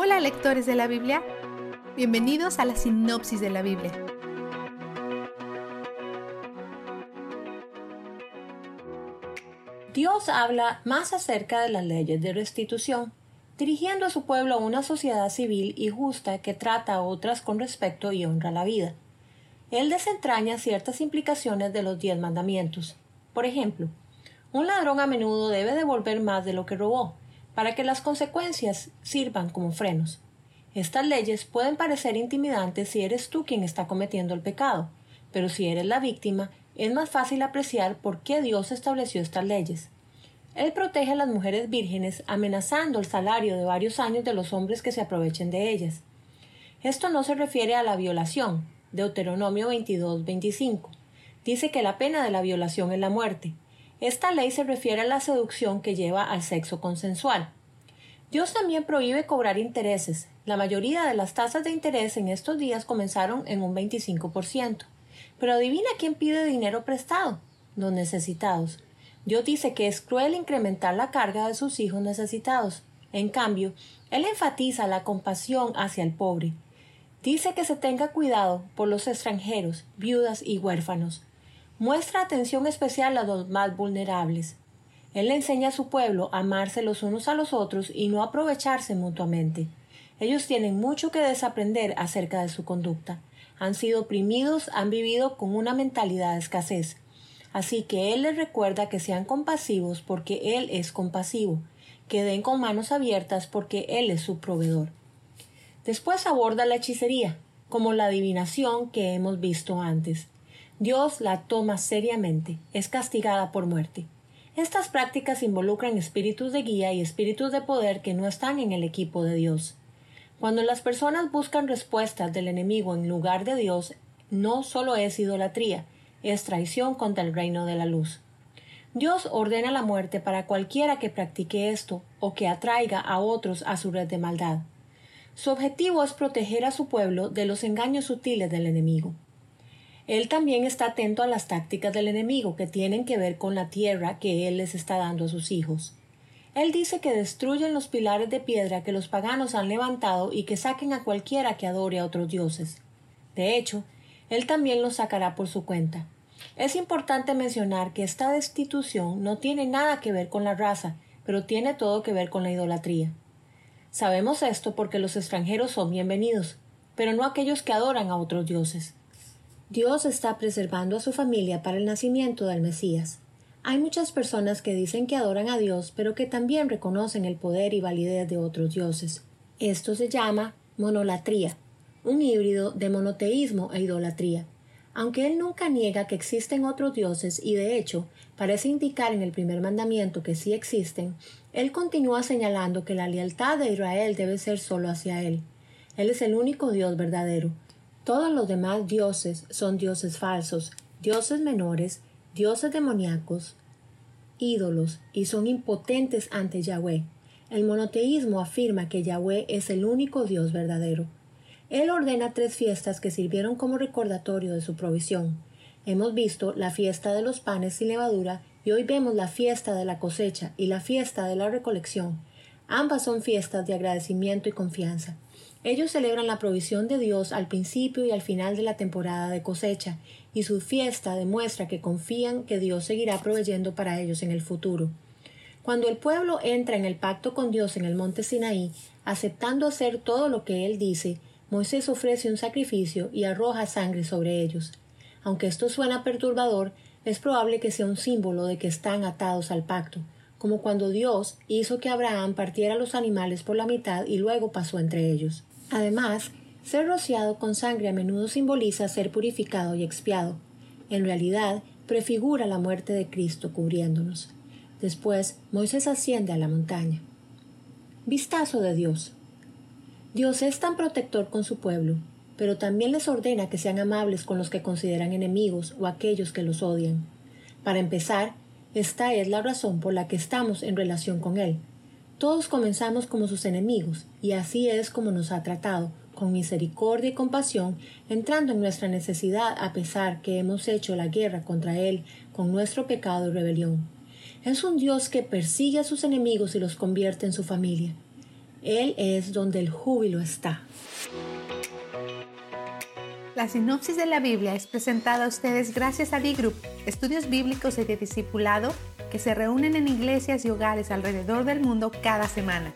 Hola lectores de la Biblia, bienvenidos a la sinopsis de la Biblia. Dios habla más acerca de las leyes de restitución, dirigiendo a su pueblo a una sociedad civil y justa que trata a otras con respeto y honra la vida. Él desentraña ciertas implicaciones de los diez mandamientos. Por ejemplo, un ladrón a menudo debe devolver más de lo que robó, para que las consecuencias sirvan como frenos. Estas leyes pueden parecer intimidantes si eres tú quien está cometiendo el pecado, pero si eres la víctima, es más fácil apreciar por qué Dios estableció estas leyes. Él protege a las mujeres vírgenes amenazando el salario de varios años de los hombres que se aprovechen de ellas. Esto no se refiere a la violación, Deuteronomio 22-25. Dice que la pena de la violación es la muerte. Esta ley se refiere a la seducción que lleva al sexo consensual. Dios también prohíbe cobrar intereses. La mayoría de las tasas de interés en estos días comenzaron en un 25%. Pero adivina quién pide dinero prestado. Los necesitados. Dios dice que es cruel incrementar la carga de sus hijos necesitados. En cambio, Él enfatiza la compasión hacia el pobre. Dice que se tenga cuidado por los extranjeros, viudas y huérfanos. Muestra atención especial a los más vulnerables. Él le enseña a su pueblo a amarse los unos a los otros y no aprovecharse mutuamente. Ellos tienen mucho que desaprender acerca de su conducta han sido oprimidos, han vivido con una mentalidad de escasez. Así que Él les recuerda que sean compasivos porque Él es compasivo, que den con manos abiertas porque Él es su proveedor. Después aborda la hechicería, como la adivinación que hemos visto antes. Dios la toma seriamente, es castigada por muerte. Estas prácticas involucran espíritus de guía y espíritus de poder que no están en el equipo de Dios. Cuando las personas buscan respuestas del enemigo en lugar de Dios, no solo es idolatría, es traición contra el reino de la luz. Dios ordena la muerte para cualquiera que practique esto o que atraiga a otros a su red de maldad. Su objetivo es proteger a su pueblo de los engaños sutiles del enemigo. Él también está atento a las tácticas del enemigo que tienen que ver con la tierra que él les está dando a sus hijos. Él dice que destruyen los pilares de piedra que los paganos han levantado y que saquen a cualquiera que adore a otros dioses. De hecho, Él también los sacará por su cuenta. Es importante mencionar que esta destitución no tiene nada que ver con la raza, pero tiene todo que ver con la idolatría. Sabemos esto porque los extranjeros son bienvenidos, pero no aquellos que adoran a otros dioses. Dios está preservando a su familia para el nacimiento del Mesías. Hay muchas personas que dicen que adoran a Dios, pero que también reconocen el poder y validez de otros dioses. Esto se llama monolatría, un híbrido de monoteísmo e idolatría. Aunque él nunca niega que existen otros dioses y de hecho parece indicar en el primer mandamiento que sí existen, él continúa señalando que la lealtad de Israel debe ser solo hacia él. Él es el único Dios verdadero. Todos los demás dioses son dioses falsos, dioses menores dioses demoníacos, ídolos y son impotentes ante Yahweh. El monoteísmo afirma que Yahweh es el único Dios verdadero. Él ordena tres fiestas que sirvieron como recordatorio de su provisión. Hemos visto la fiesta de los panes sin levadura y hoy vemos la fiesta de la cosecha y la fiesta de la recolección. Ambas son fiestas de agradecimiento y confianza. Ellos celebran la provisión de Dios al principio y al final de la temporada de cosecha, y su fiesta demuestra que confían que Dios seguirá proveyendo para ellos en el futuro. Cuando el pueblo entra en el pacto con Dios en el monte Sinaí, aceptando hacer todo lo que Él dice, Moisés ofrece un sacrificio y arroja sangre sobre ellos. Aunque esto suena perturbador, es probable que sea un símbolo de que están atados al pacto, como cuando Dios hizo que Abraham partiera los animales por la mitad y luego pasó entre ellos. Además, ser rociado con sangre a menudo simboliza ser purificado y expiado. En realidad, prefigura la muerte de Cristo cubriéndonos. Después, Moisés asciende a la montaña. Vistazo de Dios. Dios es tan protector con su pueblo, pero también les ordena que sean amables con los que consideran enemigos o aquellos que los odian. Para empezar, esta es la razón por la que estamos en relación con Él, todos comenzamos como sus enemigos, y así es como nos ha tratado, con misericordia y compasión, entrando en nuestra necesidad a pesar que hemos hecho la guerra contra Él con nuestro pecado y rebelión. Es un Dios que persigue a sus enemigos y los convierte en su familia. Él es donde el júbilo está. La sinopsis de la Biblia es presentada a ustedes gracias a D-Group, estudios bíblicos y de discipulado que se reúnen en iglesias y hogares alrededor del mundo cada semana.